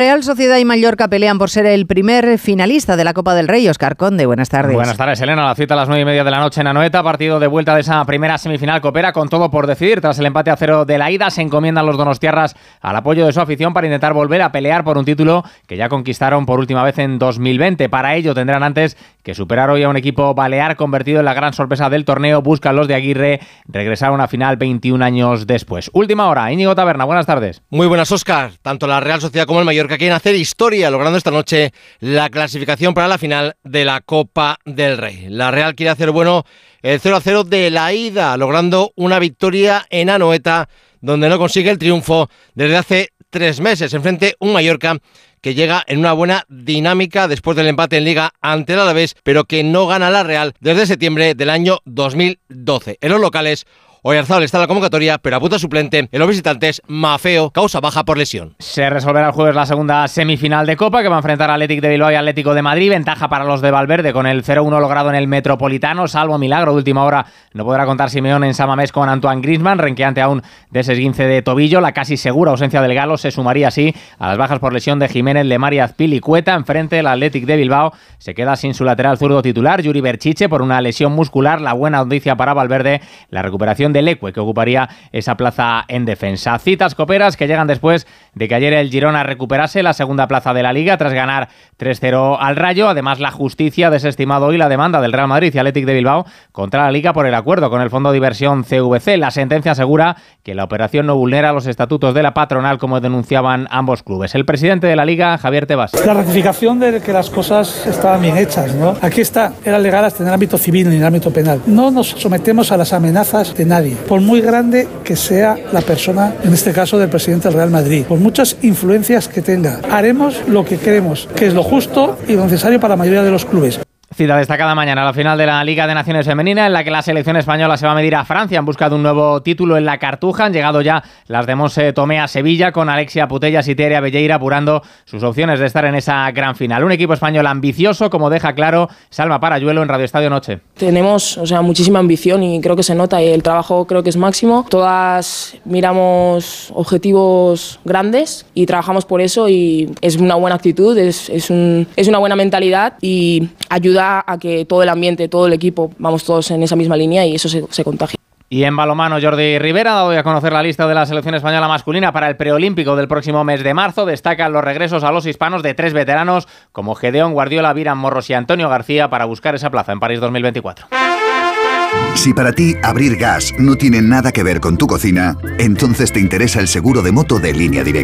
Real Sociedad y Mallorca pelean por ser el primer finalista de la Copa del Rey. Oscar Conde, buenas tardes. Buenas tardes, Elena. La cita a las nueve y media de la noche en Anoeta. Partido de vuelta de esa primera semifinal coopera con todo por decidir. Tras el empate a cero de la ida, se encomiendan los donostiarras al apoyo de su afición para intentar volver a pelear por un título que ya conquistaron por última vez en 2020. Para ello tendrán antes que superar hoy a un equipo balear convertido en la gran sorpresa del torneo. Buscan los de Aguirre regresar a una final 21 años después. Última hora. Íñigo Taberna, buenas tardes. Muy buenas, Oscar. Tanto la Real Sociedad como el Mallorca que quieren hacer historia, logrando esta noche la clasificación para la final de la Copa del Rey. La Real quiere hacer bueno el 0 a 0 de la ida, logrando una victoria en Anoeta, donde no consigue el triunfo desde hace tres meses, enfrente un Mallorca que llega en una buena dinámica después del empate en Liga ante el Alavés, pero que no gana la Real desde septiembre del año 2012. En los locales, Oyarzabal está en la convocatoria, pero a puta suplente en los visitantes, Mafeo, causa baja por lesión. Se resolverá el jueves la segunda semifinal de Copa, que va a enfrentar a Atlético de Bilbao y Atlético de Madrid. Ventaja para los de Valverde con el 0-1 logrado en el Metropolitano. Salvo milagro de última hora, no podrá contar Simeón en Samamés con Antoine Griezmann, renqueante aún de ese esguince de tobillo. La casi segura ausencia del Galo se sumaría así a las bajas por lesión de Jiménez, Lemar y Azpil y Cueta. Enfrente, el Atlético de Bilbao se queda sin su lateral zurdo titular, Yuri Berchiche, por una lesión muscular. La buena noticia para Valverde, la recuperación del que ocuparía esa plaza en defensa. Citas coperas que llegan después de que ayer el Girona recuperase la segunda plaza de la Liga tras ganar 3-0 al Rayo. Además, la justicia ha desestimado hoy la demanda del Real Madrid y Athletic de Bilbao contra la Liga por el acuerdo con el Fondo de Inversión CVC. La sentencia asegura que la operación no vulnera los estatutos de la patronal como denunciaban ambos clubes. El presidente de la Liga, Javier Tebas. La ratificación de que las cosas estaban bien hechas. ¿no? Aquí está, eran legales en el ámbito civil ni en el ámbito penal. No nos sometemos a las amenazas de por muy grande que sea la persona, en este caso del presidente del Real Madrid, por muchas influencias que tenga. Haremos lo que queremos, que es lo justo y lo necesario para la mayoría de los clubes. Cita destacada mañana, la final de la Liga de Naciones Femenina, en la que la selección española se va a medir a Francia en busca de un nuevo título en la Cartuja. Han llegado ya las de Monse Tomé a Sevilla, con Alexia Putellas y Teria Belleira apurando sus opciones de estar en esa gran final. Un equipo español ambicioso, como deja claro Salma Parayuelo en Radio Estadio Noche. Tenemos o sea, muchísima ambición y creo que se nota y el trabajo creo que es máximo. Todas miramos objetivos grandes y trabajamos por eso y es una buena actitud, es, es, un, es una buena mentalidad y ayuda a que todo el ambiente, todo el equipo, vamos todos en esa misma línea y eso se, se contagia. Y en balomano, Jordi Rivera ha dado a conocer la lista de la selección española masculina para el preolímpico del próximo mes de marzo. Destacan los regresos a los hispanos de tres veteranos como Gedeón, Guardiola, Viran Morros y Antonio García para buscar esa plaza en París 2024. Si para ti abrir gas no tiene nada que ver con tu cocina, entonces te interesa el seguro de moto de línea directa.